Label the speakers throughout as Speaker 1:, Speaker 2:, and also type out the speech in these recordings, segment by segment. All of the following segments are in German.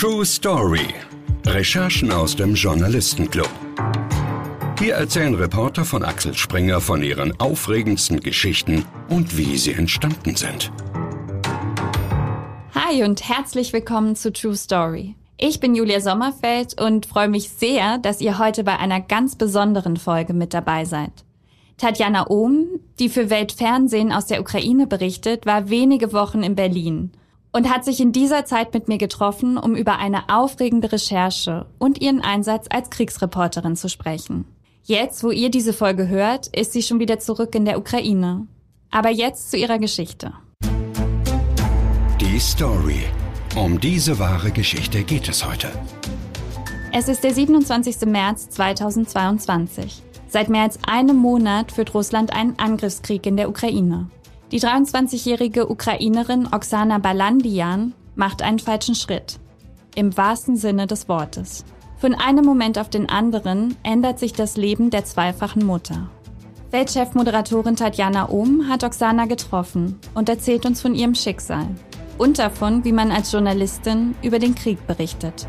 Speaker 1: True Story. Recherchen aus dem Journalistenclub. Hier erzählen Reporter von Axel Springer von ihren aufregendsten Geschichten und wie sie entstanden sind.
Speaker 2: Hi und herzlich willkommen zu True Story. Ich bin Julia Sommerfeld und freue mich sehr, dass ihr heute bei einer ganz besonderen Folge mit dabei seid. Tatjana Ohm, die für Weltfernsehen aus der Ukraine berichtet, war wenige Wochen in Berlin und hat sich in dieser Zeit mit mir getroffen, um über eine aufregende Recherche und ihren Einsatz als Kriegsreporterin zu sprechen. Jetzt, wo ihr diese Folge hört, ist sie schon wieder zurück in der Ukraine. Aber jetzt zu ihrer Geschichte.
Speaker 1: Die Story. Um diese wahre Geschichte geht es heute.
Speaker 2: Es ist der 27. März 2022. Seit mehr als einem Monat führt Russland einen Angriffskrieg in der Ukraine. Die 23-jährige Ukrainerin Oksana Balandian macht einen falschen Schritt. Im wahrsten Sinne des Wortes. Von einem Moment auf den anderen ändert sich das Leben der zweifachen Mutter. Weltchefmoderatorin Tatjana Ohm hat Oksana getroffen und erzählt uns von ihrem Schicksal und davon, wie man als Journalistin über den Krieg berichtet.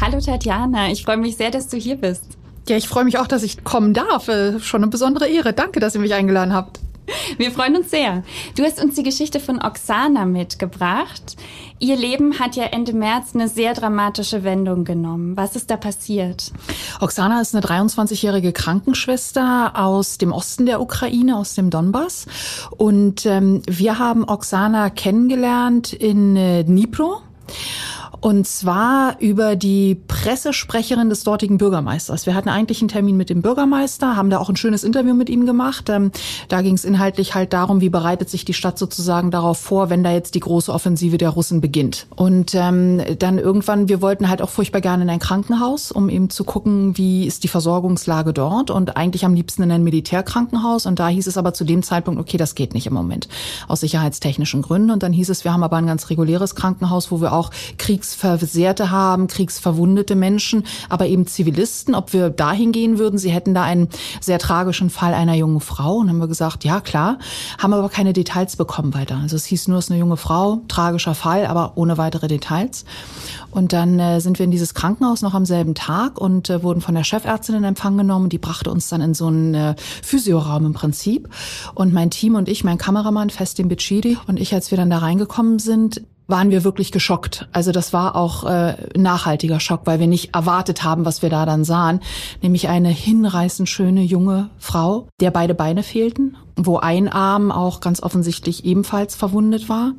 Speaker 2: Hallo Tatjana, ich freue mich sehr, dass du hier bist.
Speaker 3: Ja, ich freue mich auch, dass ich kommen darf. Äh, schon eine besondere Ehre. Danke, dass ihr mich eingeladen habt.
Speaker 2: Wir freuen uns sehr. Du hast uns die Geschichte von Oksana mitgebracht. Ihr Leben hat ja Ende März eine sehr dramatische Wendung genommen. Was ist da passiert?
Speaker 3: Oksana ist eine 23-jährige Krankenschwester aus dem Osten der Ukraine, aus dem Donbass. Und ähm, wir haben Oksana kennengelernt in äh, Dnipro. Und zwar über die Pressesprecherin des dortigen Bürgermeisters. Wir hatten eigentlich einen Termin mit dem Bürgermeister, haben da auch ein schönes Interview mit ihm gemacht. Ähm, da ging es inhaltlich halt darum, wie bereitet sich die Stadt sozusagen darauf vor, wenn da jetzt die große Offensive der Russen beginnt. Und ähm, dann irgendwann, wir wollten halt auch furchtbar gerne in ein Krankenhaus, um eben zu gucken, wie ist die Versorgungslage dort. Und eigentlich am liebsten in ein Militärkrankenhaus. Und da hieß es aber zu dem Zeitpunkt, okay, das geht nicht im Moment aus sicherheitstechnischen Gründen. Und dann hieß es, wir haben aber ein ganz reguläres Krankenhaus, wo wir auch Kriegs Kriegsversehrte haben, kriegsverwundete Menschen, aber eben Zivilisten, ob wir dahin gehen würden. Sie hätten da einen sehr tragischen Fall einer jungen Frau und haben wir gesagt, ja klar, haben aber keine Details bekommen weiter. Also es hieß nur, es ist eine junge Frau, tragischer Fall, aber ohne weitere Details. Und dann äh, sind wir in dieses Krankenhaus noch am selben Tag und äh, wurden von der Chefärztin in Empfang genommen. Die brachte uns dann in so einen äh, Physioraum im Prinzip. Und mein Team und ich, mein Kameramann Festin Bicidi und ich, als wir dann da reingekommen sind, waren wir wirklich geschockt. Also das war auch äh, nachhaltiger Schock, weil wir nicht erwartet haben, was wir da dann sahen, nämlich eine hinreißend schöne junge Frau, der beide Beine fehlten, wo ein Arm auch ganz offensichtlich ebenfalls verwundet war.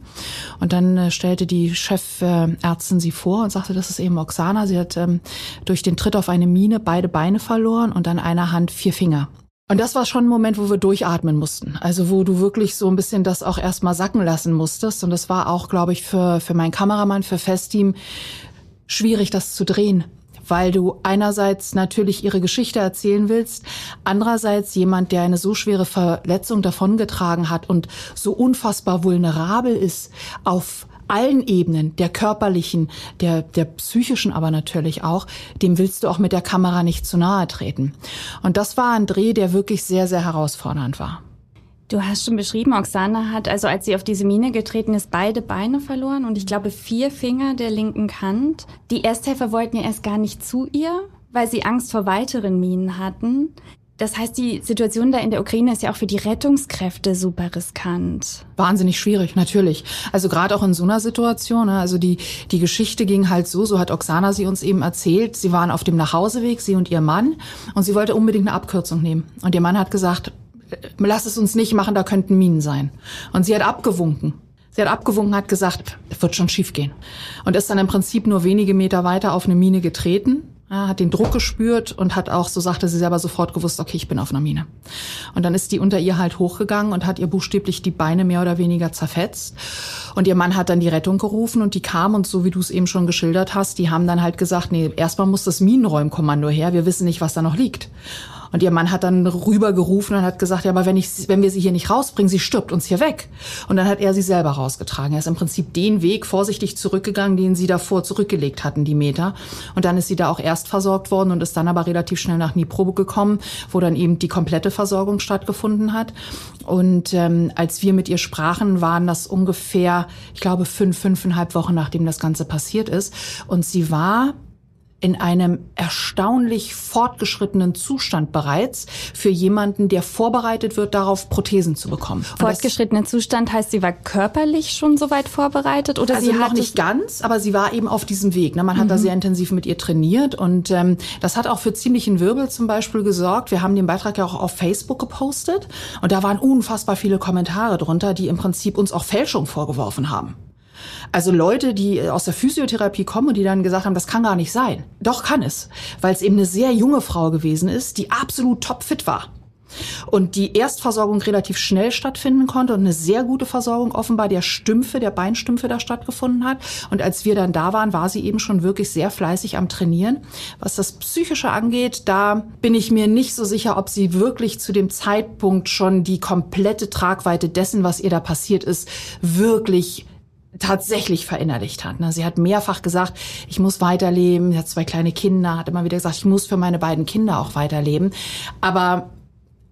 Speaker 3: Und dann äh, stellte die Chefärztin sie vor und sagte, das ist eben Oksana. Sie hat ähm, durch den Tritt auf eine Mine beide Beine verloren und an einer Hand vier Finger. Und das war schon ein Moment, wo wir durchatmen mussten. Also wo du wirklich so ein bisschen das auch erstmal sacken lassen musstest. Und das war auch, glaube ich, für, für meinen Kameramann, für Festteam schwierig, das zu drehen. Weil du einerseits natürlich ihre Geschichte erzählen willst, andererseits jemand, der eine so schwere Verletzung davongetragen hat und so unfassbar vulnerabel ist auf allen Ebenen, der körperlichen, der, der psychischen aber natürlich auch, dem willst du auch mit der Kamera nicht zu nahe treten. Und das war ein Dreh, der wirklich sehr, sehr herausfordernd war.
Speaker 2: Du hast schon beschrieben, Oksana hat, also als sie auf diese Mine getreten ist, beide Beine verloren und ich glaube vier Finger der linken Hand. Die Ersthelfer wollten ja erst gar nicht zu ihr, weil sie Angst vor weiteren Minen hatten. Das heißt, die Situation da in der Ukraine ist ja auch für die Rettungskräfte super riskant.
Speaker 3: Wahnsinnig schwierig, natürlich. Also gerade auch in so einer Situation. Ne? Also die, die Geschichte ging halt so, so hat Oksana sie uns eben erzählt. Sie waren auf dem Nachhauseweg, sie und ihr Mann, und sie wollte unbedingt eine Abkürzung nehmen. Und ihr Mann hat gesagt, lass es uns nicht machen, da könnten Minen sein. Und sie hat abgewunken. Sie hat abgewunken, hat gesagt, wird schon schief gehen. Und ist dann im Prinzip nur wenige Meter weiter auf eine Mine getreten ja, hat den Druck gespürt und hat auch, so sagte sie selber, sofort gewusst, okay, ich bin auf einer Mine. Und dann ist die unter ihr halt hochgegangen und hat ihr buchstäblich die Beine mehr oder weniger zerfetzt. Und ihr Mann hat dann die Rettung gerufen und die kam und so wie du es eben schon geschildert hast, die haben dann halt gesagt, nee, erstmal muss das Minenräumkommando her, wir wissen nicht, was da noch liegt. Und ihr Mann hat dann rübergerufen und hat gesagt, ja, aber wenn, ich, wenn wir sie hier nicht rausbringen, sie stirbt uns hier weg. Und dann hat er sie selber rausgetragen. Er ist im Prinzip den Weg vorsichtig zurückgegangen, den sie davor zurückgelegt hatten, die Meter. Und dann ist sie da auch erst versorgt worden und ist dann aber relativ schnell nach Dnipro gekommen, wo dann eben die komplette Versorgung stattgefunden hat. Und ähm, als wir mit ihr sprachen, waren das ungefähr, ich glaube, fünf, fünfeinhalb Wochen, nachdem das Ganze passiert ist. Und sie war in einem erstaunlich fortgeschrittenen Zustand bereits für jemanden, der vorbereitet wird, darauf Prothesen zu bekommen.
Speaker 2: Fortgeschrittenen Zustand heißt, sie war körperlich schon so weit vorbereitet oder
Speaker 3: also
Speaker 2: sie
Speaker 3: noch nicht ganz, aber sie war eben auf diesem Weg. Ne? Man hat mhm. da sehr intensiv mit ihr trainiert und ähm, das hat auch für ziemlichen Wirbel zum Beispiel gesorgt. Wir haben den Beitrag ja auch auf Facebook gepostet und da waren unfassbar viele Kommentare drunter, die im Prinzip uns auch Fälschung vorgeworfen haben. Also Leute, die aus der Physiotherapie kommen und die dann gesagt haben, das kann gar nicht sein. Doch kann es, weil es eben eine sehr junge Frau gewesen ist, die absolut topfit war. Und die Erstversorgung relativ schnell stattfinden konnte und eine sehr gute Versorgung offenbar der Stümpfe, der Beinstümpfe da stattgefunden hat. Und als wir dann da waren, war sie eben schon wirklich sehr fleißig am Trainieren. Was das Psychische angeht, da bin ich mir nicht so sicher, ob sie wirklich zu dem Zeitpunkt schon die komplette Tragweite dessen, was ihr da passiert ist, wirklich tatsächlich verinnerlicht hat. Ne? Sie hat mehrfach gesagt, ich muss weiterleben. Sie hat zwei kleine Kinder, hat immer wieder gesagt, ich muss für meine beiden Kinder auch weiterleben. Aber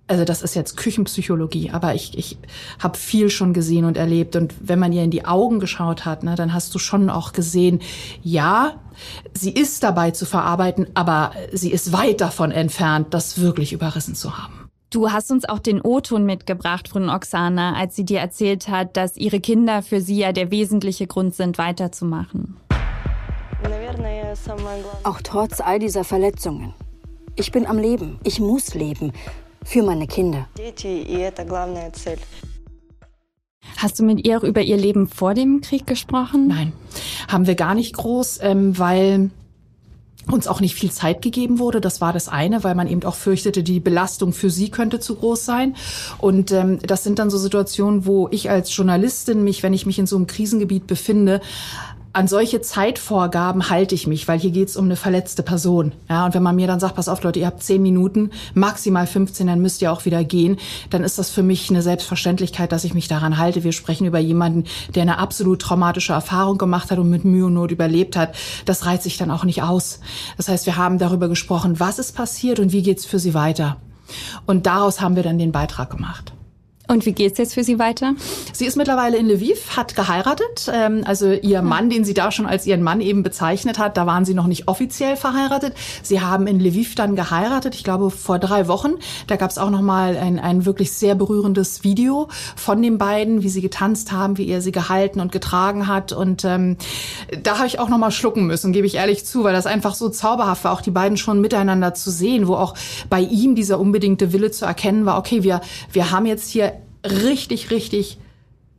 Speaker 3: also das ist jetzt Küchenpsychologie, aber ich, ich habe viel schon gesehen und erlebt. Und wenn man ihr in die Augen geschaut hat, ne, dann hast du schon auch gesehen, ja, sie ist dabei zu verarbeiten, aber sie ist weit davon entfernt, das wirklich überrissen zu haben.
Speaker 2: Du hast uns auch den O-Ton mitgebracht von Oksana, als sie dir erzählt hat, dass ihre Kinder für sie ja der wesentliche Grund sind, weiterzumachen.
Speaker 4: Auch trotz all dieser Verletzungen. Ich bin am Leben. Ich muss leben. Für meine Kinder.
Speaker 2: Hast du mit ihr auch über ihr Leben vor dem Krieg gesprochen?
Speaker 3: Nein, haben wir gar nicht groß, ähm, weil uns auch nicht viel Zeit gegeben wurde. Das war das eine, weil man eben auch fürchtete, die Belastung für sie könnte zu groß sein. Und ähm, das sind dann so Situationen, wo ich als Journalistin mich, wenn ich mich in so einem Krisengebiet befinde, an solche Zeitvorgaben halte ich mich, weil hier geht's um eine verletzte Person. Ja, und wenn man mir dann sagt, pass auf, Leute, ihr habt zehn Minuten, maximal 15, dann müsst ihr auch wieder gehen, dann ist das für mich eine Selbstverständlichkeit, dass ich mich daran halte. Wir sprechen über jemanden, der eine absolut traumatische Erfahrung gemacht hat und mit Mühe und Not überlebt hat. Das reizt sich dann auch nicht aus. Das heißt, wir haben darüber gesprochen, was ist passiert und wie geht's für sie weiter. Und daraus haben wir dann den Beitrag gemacht.
Speaker 2: Und wie geht's jetzt für sie weiter?
Speaker 3: Sie ist mittlerweile in Lviv, hat geheiratet. Ähm, also ihr. Mann, den sie da schon als ihren Mann eben bezeichnet hat, da waren sie noch nicht offiziell verheiratet. Sie haben in Lviv dann geheiratet, ich glaube vor drei Wochen. Da gab's auch noch mal ein, ein wirklich sehr berührendes Video von den beiden, wie sie getanzt haben, wie er sie gehalten und getragen hat. Und ähm, da habe ich auch noch mal schlucken müssen, gebe ich ehrlich zu, weil das einfach so zauberhaft war, auch die beiden schon miteinander zu sehen, wo auch bei ihm dieser unbedingte Wille zu erkennen war, okay, wir, wir haben jetzt hier richtig, richtig,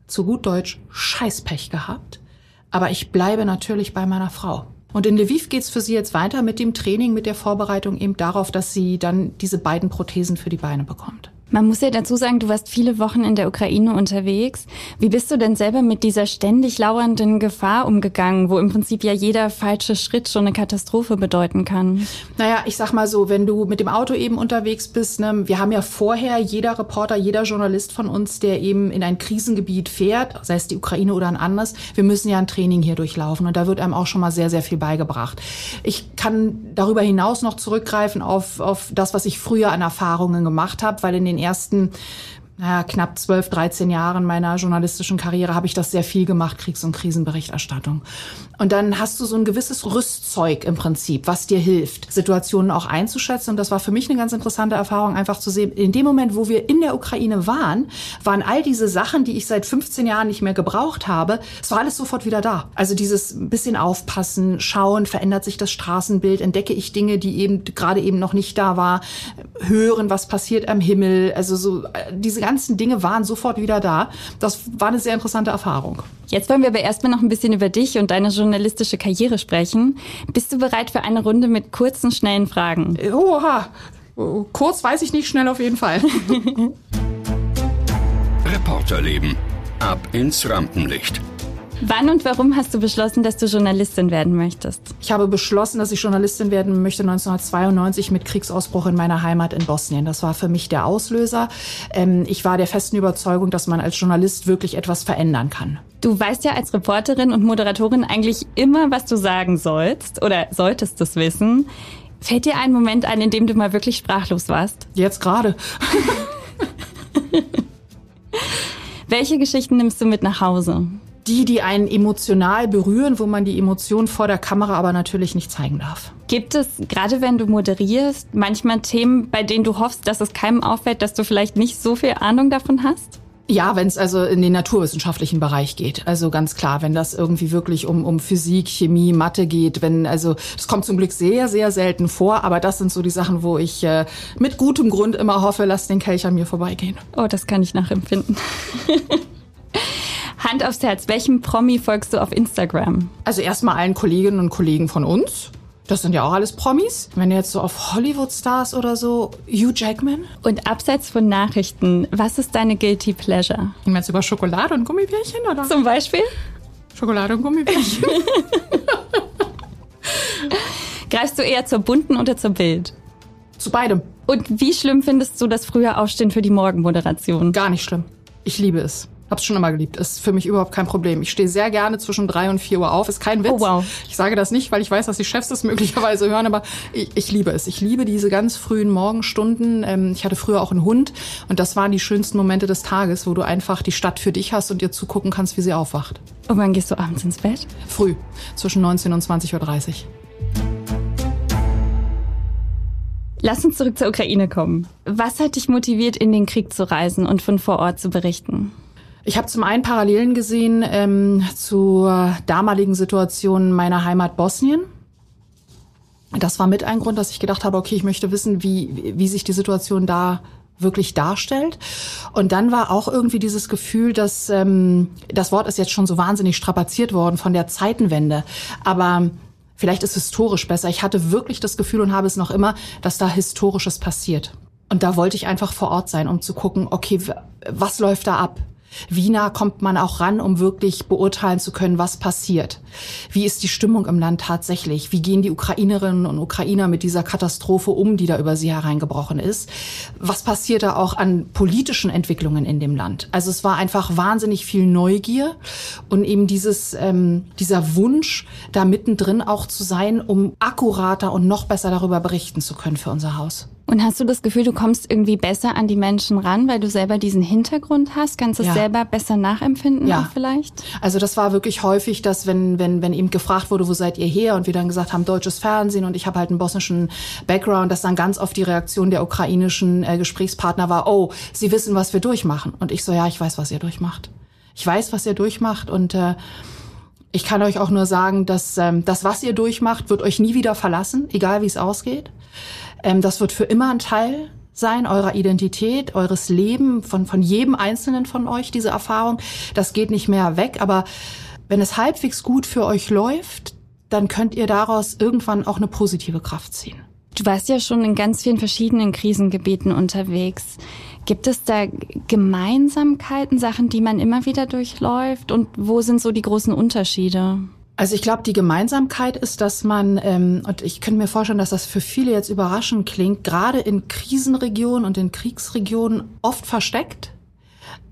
Speaker 3: zu gut Deutsch, Scheißpech gehabt. Aber ich bleibe natürlich bei meiner Frau. Und in Lviv geht's für sie jetzt weiter mit dem Training, mit der Vorbereitung eben darauf, dass sie dann diese beiden Prothesen für die Beine bekommt.
Speaker 2: Man muss ja dazu sagen, du warst viele Wochen in der Ukraine unterwegs. Wie bist du denn selber mit dieser ständig lauernden Gefahr umgegangen, wo im Prinzip ja jeder falsche Schritt schon eine Katastrophe bedeuten kann?
Speaker 3: Naja, ich sag mal so, wenn du mit dem Auto eben unterwegs bist, ne, wir haben ja vorher jeder Reporter, jeder Journalist von uns, der eben in ein Krisengebiet fährt, sei es die Ukraine oder ein anderes, wir müssen ja ein Training hier durchlaufen und da wird einem auch schon mal sehr, sehr viel beigebracht. Ich kann darüber hinaus noch zurückgreifen auf, auf das, was ich früher an Erfahrungen gemacht habe, weil in den ersten naja, knapp 12, 13 Jahren meiner journalistischen Karriere habe ich das sehr viel gemacht, Kriegs- und Krisenberichterstattung. Und dann hast du so ein gewisses Rüstzeug im Prinzip, was dir hilft, Situationen auch einzuschätzen. Und das war für mich eine ganz interessante Erfahrung, einfach zu sehen, in dem Moment, wo wir in der Ukraine waren, waren all diese Sachen, die ich seit 15 Jahren nicht mehr gebraucht habe, es war alles sofort wieder da. Also dieses bisschen aufpassen, schauen, verändert sich das Straßenbild, entdecke ich Dinge, die eben gerade eben noch nicht da war, hören, was passiert am Himmel, also so äh, diese ganzen Dinge waren sofort wieder da. Das war eine sehr interessante Erfahrung.
Speaker 2: Jetzt wollen wir aber erstmal noch ein bisschen über dich und deine journalistische Karriere sprechen. Bist du bereit für eine Runde mit kurzen, schnellen Fragen?
Speaker 3: Oha, kurz weiß ich nicht, schnell auf jeden Fall.
Speaker 1: Reporterleben. Ab ins Rampenlicht.
Speaker 2: Wann und warum hast du beschlossen, dass du Journalistin werden möchtest?
Speaker 3: Ich habe beschlossen, dass ich Journalistin werden möchte 1992 mit Kriegsausbruch in meiner Heimat in Bosnien. Das war für mich der Auslöser. Ähm, ich war der festen Überzeugung, dass man als Journalist wirklich etwas verändern kann.
Speaker 2: Du weißt ja als Reporterin und Moderatorin eigentlich immer, was du sagen sollst oder solltest es wissen. Fällt dir ein Moment ein, in dem du mal wirklich sprachlos warst?
Speaker 3: Jetzt gerade.
Speaker 2: Welche Geschichten nimmst du mit nach Hause?
Speaker 3: Die, die einen emotional berühren, wo man die Emotionen vor der Kamera aber natürlich nicht zeigen darf.
Speaker 2: Gibt es, gerade wenn du moderierst, manchmal Themen, bei denen du hoffst, dass es keinem auffällt, dass du vielleicht nicht so viel Ahnung davon hast?
Speaker 3: Ja, wenn es also in den naturwissenschaftlichen Bereich geht. Also ganz klar, wenn das irgendwie wirklich um, um Physik, Chemie, Mathe geht, wenn, also das kommt zum Glück sehr, sehr selten vor, aber das sind so die Sachen, wo ich äh, mit gutem Grund immer hoffe, lass den Kelch an mir vorbeigehen.
Speaker 2: Oh, das kann ich nachempfinden. Hand aufs Herz, welchem Promi folgst du auf Instagram?
Speaker 3: Also erstmal allen Kolleginnen und Kollegen von uns. Das sind ja auch alles Promis. Wenn jetzt so auf Hollywood-Stars oder so, Hugh Jackman.
Speaker 2: Und abseits von Nachrichten, was ist deine Guilty Pleasure?
Speaker 3: Du meinst über Schokolade und Gummibärchen, oder?
Speaker 2: Zum Beispiel?
Speaker 3: Schokolade und Gummibärchen.
Speaker 2: Greifst du eher zur bunten oder zur Bild?
Speaker 3: Zu beidem.
Speaker 2: Und wie schlimm findest du das frühe Aufstehen für die Morgenmoderation?
Speaker 3: Gar nicht schlimm. Ich liebe es. Hab's schon immer geliebt. Ist für mich überhaupt kein Problem. Ich stehe sehr gerne zwischen drei und vier Uhr auf. Ist kein Witz.
Speaker 2: Oh, wow.
Speaker 3: Ich sage das nicht, weil ich weiß, dass die Chefs das möglicherweise hören, aber ich, ich liebe es. Ich liebe diese ganz frühen Morgenstunden. Ähm, ich hatte früher auch einen Hund und das waren die schönsten Momente des Tages, wo du einfach die Stadt für dich hast und ihr zugucken kannst, wie sie aufwacht.
Speaker 2: Und wann gehst du abends ins Bett?
Speaker 3: Früh, zwischen 19 und 20.30 Uhr.
Speaker 2: Lass uns zurück zur Ukraine kommen. Was hat dich motiviert, in den Krieg zu reisen und von vor Ort zu berichten?
Speaker 3: Ich habe zum einen Parallelen gesehen ähm, zur damaligen Situation meiner Heimat Bosnien. Das war mit ein Grund, dass ich gedacht habe, okay, ich möchte wissen, wie, wie sich die Situation da wirklich darstellt. Und dann war auch irgendwie dieses Gefühl, dass ähm, das Wort ist jetzt schon so wahnsinnig strapaziert worden von der Zeitenwende. Aber vielleicht ist historisch besser. Ich hatte wirklich das Gefühl und habe es noch immer, dass da Historisches passiert. Und da wollte ich einfach vor Ort sein, um zu gucken, okay, was läuft da ab? Wie nah kommt man auch ran, um wirklich beurteilen zu können, was passiert? Wie ist die Stimmung im Land tatsächlich? Wie gehen die Ukrainerinnen und Ukrainer mit dieser Katastrophe um, die da über sie hereingebrochen ist? Was passiert da auch an politischen Entwicklungen in dem Land? Also es war einfach wahnsinnig viel Neugier und eben dieses, ähm, dieser Wunsch, da mittendrin auch zu sein, um akkurater und noch besser darüber berichten zu können für unser Haus.
Speaker 2: Und hast du das Gefühl, du kommst irgendwie besser an die Menschen ran, weil du selber diesen Hintergrund hast? Kannst du es ja. selber besser nachempfinden ja. vielleicht?
Speaker 3: Also das war wirklich häufig, dass wenn, wenn, wenn ihm gefragt wurde, wo seid ihr her? Und wir dann gesagt haben, deutsches Fernsehen und ich habe halt einen bosnischen Background, dass dann ganz oft die Reaktion der ukrainischen äh, Gesprächspartner war, oh, sie wissen, was wir durchmachen. Und ich so, ja, ich weiß, was ihr durchmacht. Ich weiß, was ihr durchmacht und äh, ich kann euch auch nur sagen, dass ähm, das, was ihr durchmacht, wird euch nie wieder verlassen, egal wie es ausgeht. Ähm, das wird für immer ein Teil sein eurer Identität, eures Leben, von, von jedem Einzelnen von euch, diese Erfahrung. Das geht nicht mehr weg. Aber wenn es halbwegs gut für euch läuft, dann könnt ihr daraus irgendwann auch eine positive Kraft ziehen.
Speaker 2: Du warst ja schon in ganz vielen verschiedenen Krisengebieten unterwegs. Gibt es da Gemeinsamkeiten, Sachen, die man immer wieder durchläuft? Und wo sind so die großen Unterschiede?
Speaker 3: Also ich glaube, die Gemeinsamkeit ist, dass man, ähm, und ich könnte mir vorstellen, dass das für viele jetzt überraschend klingt, gerade in Krisenregionen und in Kriegsregionen oft versteckt,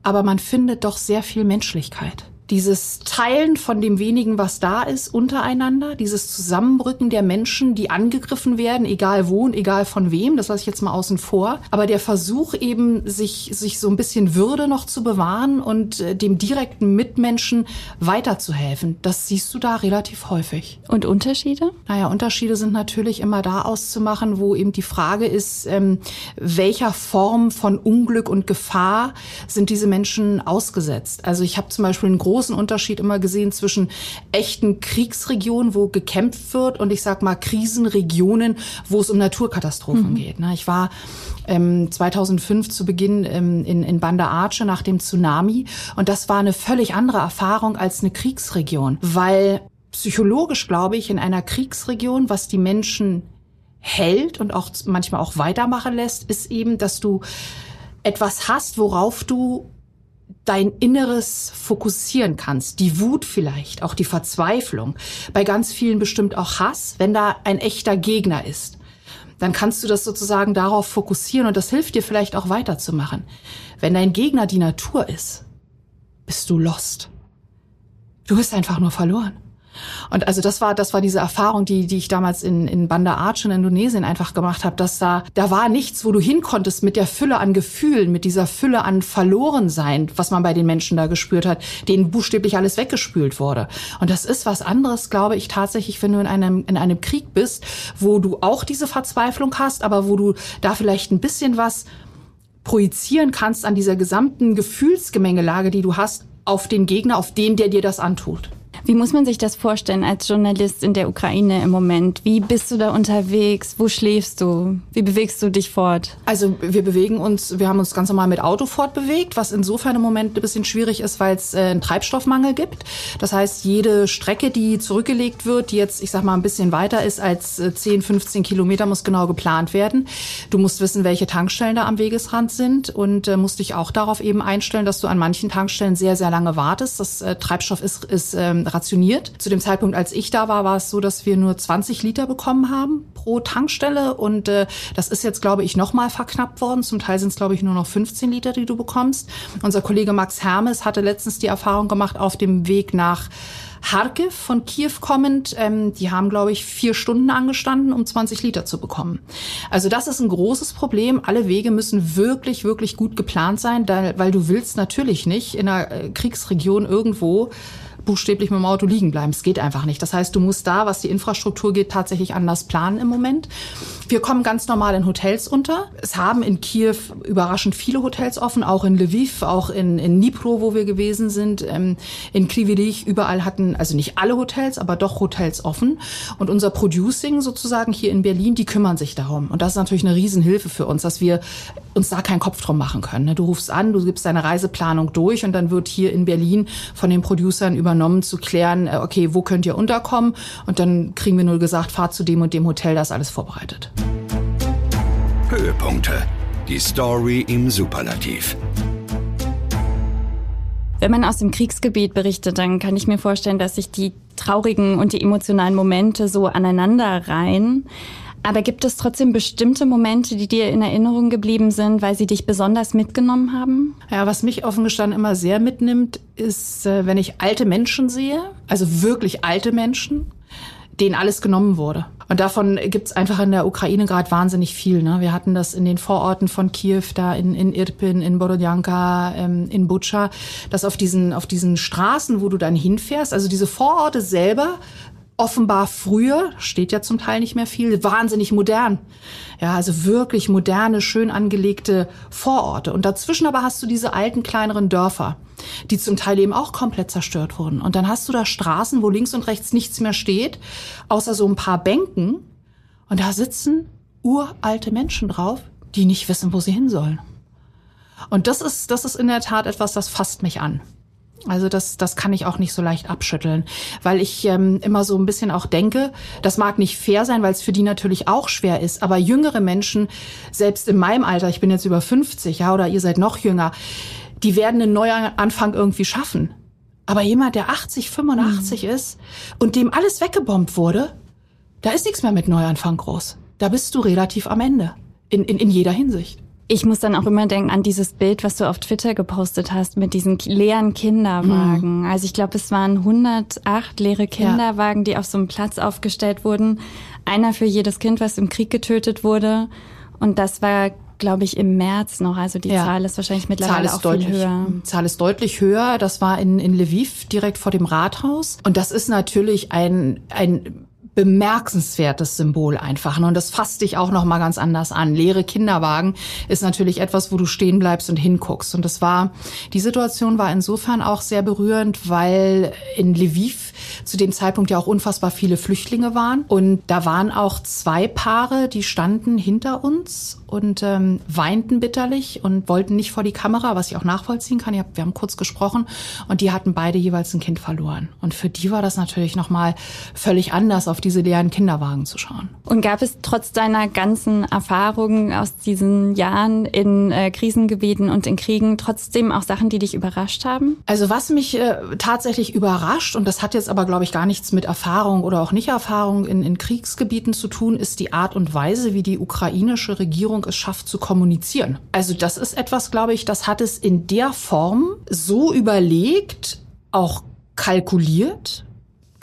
Speaker 3: aber man findet doch sehr viel Menschlichkeit dieses Teilen von dem wenigen, was da ist, untereinander, dieses Zusammenbrücken der Menschen, die angegriffen werden, egal wo und egal von wem, das lasse ich jetzt mal außen vor. Aber der Versuch eben, sich, sich so ein bisschen Würde noch zu bewahren und äh, dem direkten Mitmenschen weiterzuhelfen, das siehst du da relativ häufig.
Speaker 2: Und Unterschiede?
Speaker 3: Naja, Unterschiede sind natürlich immer da auszumachen, wo eben die Frage ist, ähm, welcher Form von Unglück und Gefahr sind diese Menschen ausgesetzt. Also ich habe zum Beispiel einen großen Unterschied immer gesehen zwischen echten Kriegsregionen, wo gekämpft wird, und ich sag mal Krisenregionen, wo es um Naturkatastrophen mhm. geht. Ne? Ich war ähm, 2005 zu Beginn ähm, in, in Banda Aceh nach dem Tsunami und das war eine völlig andere Erfahrung als eine Kriegsregion, weil psychologisch glaube ich in einer Kriegsregion, was die Menschen hält und auch manchmal auch weitermachen lässt, ist eben, dass du etwas hast, worauf du dein Inneres fokussieren kannst, die Wut vielleicht, auch die Verzweiflung, bei ganz vielen bestimmt auch Hass, wenn da ein echter Gegner ist, dann kannst du das sozusagen darauf fokussieren und das hilft dir vielleicht auch weiterzumachen. Wenn dein Gegner die Natur ist, bist du lost. Du bist einfach nur verloren. Und also das war, das war diese Erfahrung, die, die ich damals in, in Banda Aceh in Indonesien einfach gemacht habe, dass da, da war nichts, wo du hinkonntest mit der Fülle an Gefühlen, mit dieser Fülle an Verlorensein, was man bei den Menschen da gespürt hat, denen buchstäblich alles weggespült wurde. Und das ist was anderes, glaube ich, tatsächlich, wenn du in einem, in einem Krieg bist, wo du auch diese Verzweiflung hast, aber wo du da vielleicht ein bisschen was projizieren kannst an dieser gesamten Gefühlsgemengelage, die du hast, auf den Gegner, auf den, der dir das antut.
Speaker 2: Wie muss man sich das vorstellen als Journalist in der Ukraine im Moment? Wie bist du da unterwegs? Wo schläfst du? Wie bewegst du dich fort?
Speaker 3: Also wir bewegen uns, wir haben uns ganz normal mit Auto fortbewegt, was insofern im Moment ein bisschen schwierig ist, weil es äh, einen Treibstoffmangel gibt. Das heißt, jede Strecke, die zurückgelegt wird, die jetzt, ich sag mal, ein bisschen weiter ist als 10, äh, 15 Kilometer, muss genau geplant werden. Du musst wissen, welche Tankstellen da am Wegesrand sind und äh, musst dich auch darauf eben einstellen, dass du an manchen Tankstellen sehr, sehr lange wartest. Das Treibstoff ist, ist ähm, rationiert. Zu dem Zeitpunkt, als ich da war, war es so, dass wir nur 20 Liter bekommen haben pro Tankstelle und äh, das ist jetzt, glaube ich, nochmal verknappt worden. Zum Teil sind es, glaube ich, nur noch 15 Liter, die du bekommst. Unser Kollege Max Hermes hatte letztens die Erfahrung gemacht auf dem Weg nach Harkiv von Kiew kommend, ähm, die haben, glaube ich, vier Stunden angestanden, um 20 Liter zu bekommen. Also das ist ein großes Problem. Alle Wege müssen wirklich, wirklich gut geplant sein, weil du willst natürlich nicht in einer äh, Kriegsregion irgendwo buchstäblich mit dem Auto liegen bleiben. Es geht einfach nicht. Das heißt, du musst da, was die Infrastruktur geht, tatsächlich anders planen im Moment. Wir kommen ganz normal in Hotels unter. Es haben in Kiew überraschend viele Hotels offen, auch in Lviv, auch in, in Dnipro, wo wir gewesen sind, ähm, in Krivirich. Überall hatten, also nicht alle Hotels, aber doch Hotels offen. Und unser Producing sozusagen hier in Berlin, die kümmern sich darum. Und das ist natürlich eine Riesenhilfe für uns, dass wir uns da keinen Kopf drum machen können. Ne? Du rufst an, du gibst deine Reiseplanung durch und dann wird hier in Berlin von den Producern übernommen zu klären, äh, okay, wo könnt ihr unterkommen? Und dann kriegen wir nur gesagt, fahrt zu dem und dem Hotel, das ist alles vorbereitet.
Speaker 1: Höhepunkte. Die Story im Superlativ.
Speaker 2: Wenn man aus dem Kriegsgebiet berichtet, dann kann ich mir vorstellen, dass sich die traurigen und die emotionalen Momente so aneinander reihen. Aber gibt es trotzdem bestimmte Momente, die dir in Erinnerung geblieben sind, weil sie dich besonders mitgenommen haben?
Speaker 3: Ja, was mich offen gestanden immer sehr mitnimmt, ist, äh, wenn ich alte Menschen sehe, also wirklich alte Menschen, denen alles genommen wurde. Und davon gibt's einfach in der Ukraine gerade wahnsinnig viel. Ne? Wir hatten das in den Vororten von Kiew, da in, in Irpin, in Borodjanka, ähm, in Butscha, dass auf diesen, auf diesen Straßen, wo du dann hinfährst, also diese Vororte selber offenbar früher, steht ja zum Teil nicht mehr viel, wahnsinnig modern. Ja, also wirklich moderne, schön angelegte Vororte. Und dazwischen aber hast du diese alten, kleineren Dörfer, die zum Teil eben auch komplett zerstört wurden. Und dann hast du da Straßen, wo links und rechts nichts mehr steht, außer so ein paar Bänken. Und da sitzen uralte Menschen drauf, die nicht wissen, wo sie hin sollen. Und das ist, das ist in der Tat etwas, das fasst mich an. Also das, das kann ich auch nicht so leicht abschütteln, weil ich ähm, immer so ein bisschen auch denke, das mag nicht fair sein, weil es für die natürlich auch schwer ist, aber jüngere Menschen, selbst in meinem Alter, ich bin jetzt über 50, ja, oder ihr seid noch jünger, die werden einen Neuanfang irgendwie schaffen. Aber jemand, der 80, 85 mhm. ist und dem alles weggebombt wurde, da ist nichts mehr mit Neuanfang groß. Da bist du relativ am Ende. In, in, in jeder Hinsicht.
Speaker 2: Ich muss dann auch immer denken an dieses Bild, was du auf Twitter gepostet hast mit diesen leeren Kinderwagen. Mhm. Also ich glaube, es waren 108 leere Kinderwagen, ja. die auf so einem Platz aufgestellt wurden. Einer für jedes Kind, was im Krieg getötet wurde. Und das war glaube ich, im März noch. Also die ja. Zahl ist wahrscheinlich mittlerweile ist auch
Speaker 3: deutlich,
Speaker 2: viel höher.
Speaker 3: Zahl ist deutlich höher. Das war in, in Lviv, direkt vor dem Rathaus. Und das ist natürlich ein, ein bemerkenswertes Symbol einfach. Ne? Und das fasst dich auch noch mal ganz anders an. Leere Kinderwagen ist natürlich etwas, wo du stehen bleibst und hinguckst. Und das war, die Situation war insofern auch sehr berührend, weil in Lviv zu dem Zeitpunkt ja auch unfassbar viele Flüchtlinge waren. Und da waren auch zwei Paare, die standen hinter uns und ähm, weinten bitterlich und wollten nicht vor die Kamera, was ich auch nachvollziehen kann. wir haben kurz gesprochen und die hatten beide jeweils ein Kind verloren. Und für die war das natürlich nochmal völlig anders, auf diese leeren Kinderwagen zu schauen.
Speaker 2: Und gab es trotz deiner ganzen Erfahrungen aus diesen Jahren in äh, Krisengebieten und in Kriegen trotzdem auch Sachen, die dich überrascht haben?
Speaker 3: Also was mich äh, tatsächlich überrascht, und das hat jetzt aber, glaube ich, gar nichts mit Erfahrung oder auch Nicht-Erfahrung in, in Kriegsgebieten zu tun, ist die Art und Weise, wie die ukrainische Regierung es schafft zu kommunizieren. Also das ist etwas, glaube ich, das hat es in der Form so überlegt, auch kalkuliert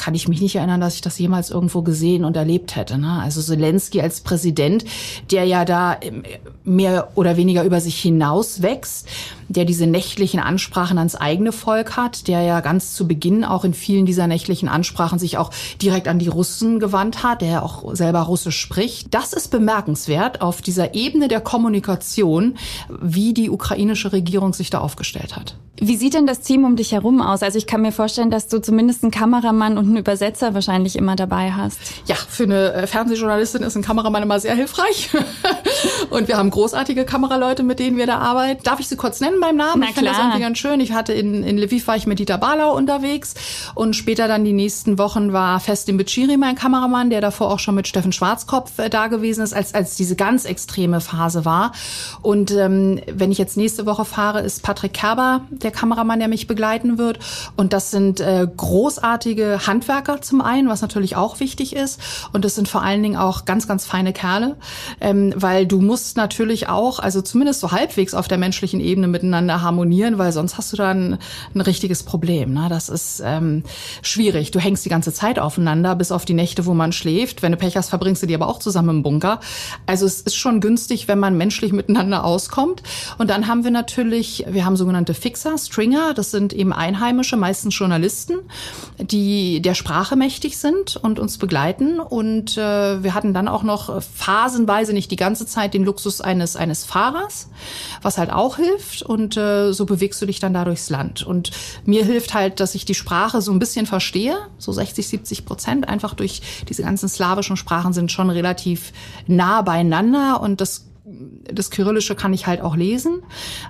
Speaker 3: kann ich mich nicht erinnern, dass ich das jemals irgendwo gesehen und erlebt hätte. Ne? Also Zelensky als Präsident, der ja da ähm, mehr oder weniger über sich hinaus wächst, der diese nächtlichen Ansprachen ans eigene Volk hat, der ja ganz zu Beginn auch in vielen dieser nächtlichen Ansprachen sich auch direkt an die Russen gewandt hat, der ja auch selber Russisch spricht. Das ist bemerkenswert auf dieser Ebene der Kommunikation, wie die ukrainische Regierung sich da aufgestellt hat.
Speaker 2: Wie sieht denn das Team um dich herum aus? Also ich kann mir vorstellen, dass du zumindest einen Kameramann und einen Übersetzer wahrscheinlich immer dabei hast.
Speaker 3: Ja, für eine äh, Fernsehjournalistin ist ein Kameramann immer sehr hilfreich. und wir haben großartige Kameraleute, mit denen wir da arbeiten. Darf ich sie kurz nennen beim Namen?
Speaker 2: Na
Speaker 3: ich finde das irgendwie ganz schön. Ich hatte in, in Lviv war ich mit Dieter Barlau unterwegs und später dann die nächsten Wochen war Festin Beciri mein Kameramann, der davor auch schon mit Steffen Schwarzkopf äh, da gewesen ist, als, als diese ganz extreme Phase war. Und ähm, wenn ich jetzt nächste Woche fahre, ist Patrick Kerber, der Kameramann, der mich begleiten wird. Und das sind äh, großartige Handwerker zum einen, was natürlich auch wichtig ist. Und das sind vor allen Dingen auch ganz, ganz feine Kerle, ähm, weil du musst natürlich auch, also zumindest so halbwegs auf der menschlichen Ebene miteinander harmonieren, weil sonst hast du dann ein richtiges Problem. Ne? Das ist ähm, schwierig. Du hängst die ganze Zeit aufeinander, bis auf die Nächte, wo man schläft. Wenn du Pech hast, verbringst du die aber auch zusammen im Bunker. Also es ist schon günstig, wenn man menschlich miteinander auskommt. Und dann haben wir natürlich, wir haben sogenannte Fixer, Stringer, das sind eben Einheimische, meistens Journalisten, die der Sprache mächtig sind und uns begleiten. Und äh, wir hatten dann auch noch phasenweise, nicht die ganze Zeit, den Luxus eines, eines Fahrers, was halt auch hilft. Und äh, so bewegst du dich dann da durchs Land. Und mir hilft halt, dass ich die Sprache so ein bisschen verstehe, so 60, 70 Prozent, einfach durch diese ganzen slawischen Sprachen sind schon relativ nah beieinander und das das Kyrillische kann ich halt auch lesen,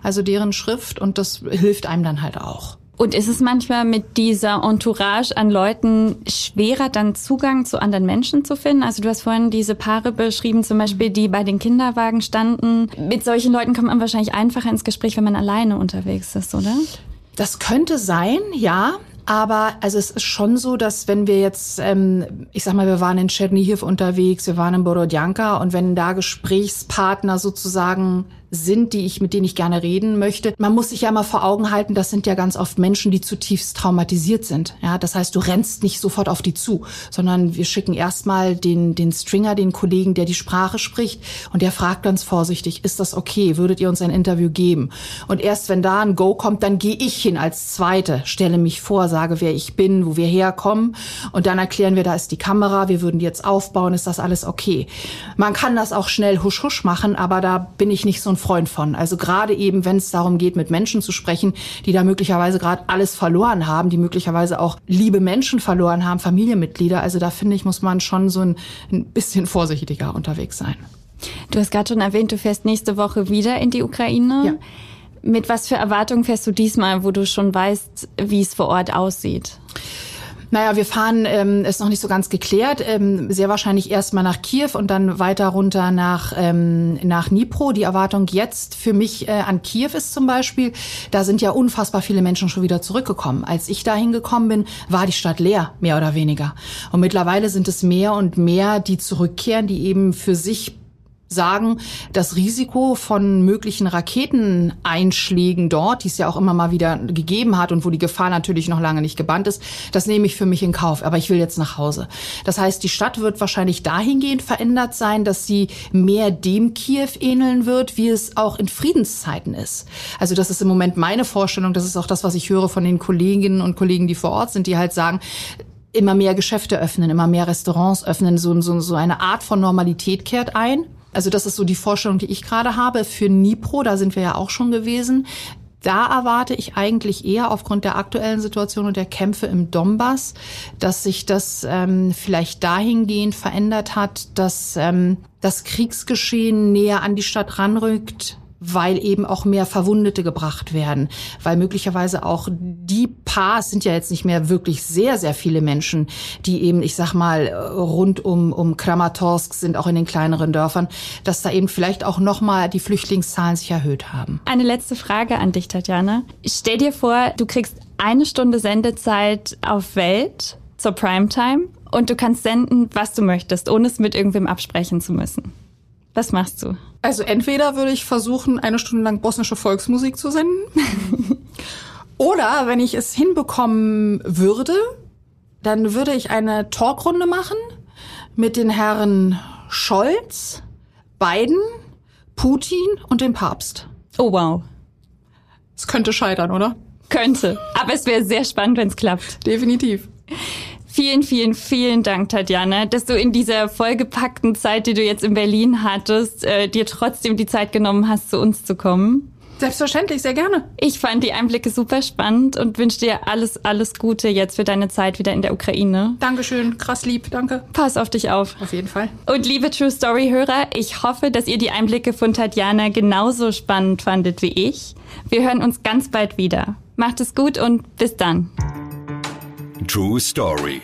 Speaker 3: also deren Schrift und das hilft einem dann halt auch.
Speaker 2: Und ist es manchmal mit dieser Entourage an Leuten schwerer, dann Zugang zu anderen Menschen zu finden? Also du hast vorhin diese Paare beschrieben, zum Beispiel, die bei den Kinderwagen standen. Mit solchen Leuten kommt man wahrscheinlich einfacher ins Gespräch, wenn man alleine unterwegs ist, oder?
Speaker 3: Das könnte sein, ja. Aber also es ist schon so, dass wenn wir jetzt, ähm, ich sag mal, wir waren in Tschernihiv unterwegs, wir waren in Borodjanka und wenn da Gesprächspartner sozusagen sind, die ich, mit denen ich gerne reden möchte. Man muss sich ja mal vor Augen halten, das sind ja ganz oft Menschen, die zutiefst traumatisiert sind. Ja, das heißt, du rennst nicht sofort auf die zu, sondern wir schicken erstmal den, den Stringer, den Kollegen, der die Sprache spricht und der fragt ganz vorsichtig, ist das okay? Würdet ihr uns ein Interview geben? Und erst wenn da ein Go kommt, dann gehe ich hin als Zweite, stelle mich vor, sage, wer ich bin, wo wir herkommen und dann erklären wir, da ist die Kamera, wir würden die jetzt aufbauen, ist das alles okay? Man kann das auch schnell husch husch machen, aber da bin ich nicht so ein Freund von. Also gerade eben, wenn es darum geht, mit Menschen zu sprechen, die da möglicherweise gerade alles verloren haben, die möglicherweise auch liebe Menschen verloren haben, Familienmitglieder. Also da finde ich, muss man schon so ein, ein bisschen vorsichtiger unterwegs sein.
Speaker 2: Du hast gerade schon erwähnt, du fährst nächste Woche wieder in die Ukraine. Ja. Mit was für Erwartungen fährst du diesmal, wo du schon weißt, wie es vor Ort aussieht?
Speaker 3: Naja, wir fahren, ähm, ist noch nicht so ganz geklärt, ähm, sehr wahrscheinlich erstmal nach Kiew und dann weiter runter nach, ähm, nach Dnipro. Die Erwartung jetzt für mich äh, an Kiew ist zum Beispiel, da sind ja unfassbar viele Menschen schon wieder zurückgekommen. Als ich da hingekommen bin, war die Stadt leer, mehr oder weniger. Und mittlerweile sind es mehr und mehr, die zurückkehren, die eben für sich sagen, das Risiko von möglichen Raketeneinschlägen dort, die es ja auch immer mal wieder gegeben hat und wo die Gefahr natürlich noch lange nicht gebannt ist, das nehme ich für mich in Kauf. Aber ich will jetzt nach Hause. Das heißt, die Stadt wird wahrscheinlich dahingehend verändert sein, dass sie mehr dem Kiew ähneln wird, wie es auch in Friedenszeiten ist. Also das ist im Moment meine Vorstellung. Das ist auch das, was ich höre von den Kolleginnen und Kollegen, die vor Ort sind, die halt sagen, immer mehr Geschäfte öffnen, immer mehr Restaurants öffnen, so, so, so eine Art von Normalität kehrt ein. Also das ist so die Vorstellung, die ich gerade habe. Für Nipro, da sind wir ja auch schon gewesen, Da erwarte ich eigentlich eher aufgrund der aktuellen Situation und der Kämpfe im Donbass, dass sich das ähm, vielleicht dahingehend verändert hat, dass ähm, das Kriegsgeschehen näher an die Stadt ranrückt, weil eben auch mehr Verwundete gebracht werden, weil möglicherweise auch die paar, sind ja jetzt nicht mehr wirklich sehr, sehr viele Menschen, die eben, ich sag mal, rund um, um Kramatorsk sind, auch in den kleineren Dörfern, dass da eben vielleicht auch nochmal die Flüchtlingszahlen sich erhöht haben.
Speaker 2: Eine letzte Frage an dich, Tatjana. Stell dir vor, du kriegst eine Stunde Sendezeit auf Welt zur Primetime und du kannst senden, was du möchtest, ohne es mit irgendwem absprechen zu müssen. Was machst du?
Speaker 3: Also entweder würde ich versuchen, eine Stunde lang bosnische Volksmusik zu senden. Oder wenn ich es hinbekommen würde, dann würde ich eine Talkrunde machen mit den Herren Scholz, Biden, Putin und dem Papst.
Speaker 2: Oh wow.
Speaker 3: Es könnte scheitern, oder?
Speaker 2: Könnte. Aber es wäre sehr spannend, wenn es klappt.
Speaker 3: Definitiv.
Speaker 2: Vielen, vielen, vielen Dank, Tatjana, dass du in dieser vollgepackten Zeit, die du jetzt in Berlin hattest, äh, dir trotzdem die Zeit genommen hast, zu uns zu kommen.
Speaker 3: Selbstverständlich, sehr gerne.
Speaker 2: Ich fand die Einblicke super spannend und wünsche dir alles, alles Gute jetzt für deine Zeit wieder in der Ukraine.
Speaker 3: Dankeschön, krass lieb, danke.
Speaker 2: Pass auf dich auf.
Speaker 3: Auf jeden Fall.
Speaker 2: Und liebe True Story Hörer, ich hoffe, dass ihr die Einblicke von Tatjana genauso spannend fandet wie ich. Wir hören uns ganz bald wieder. Macht es gut und bis dann.
Speaker 1: True Story.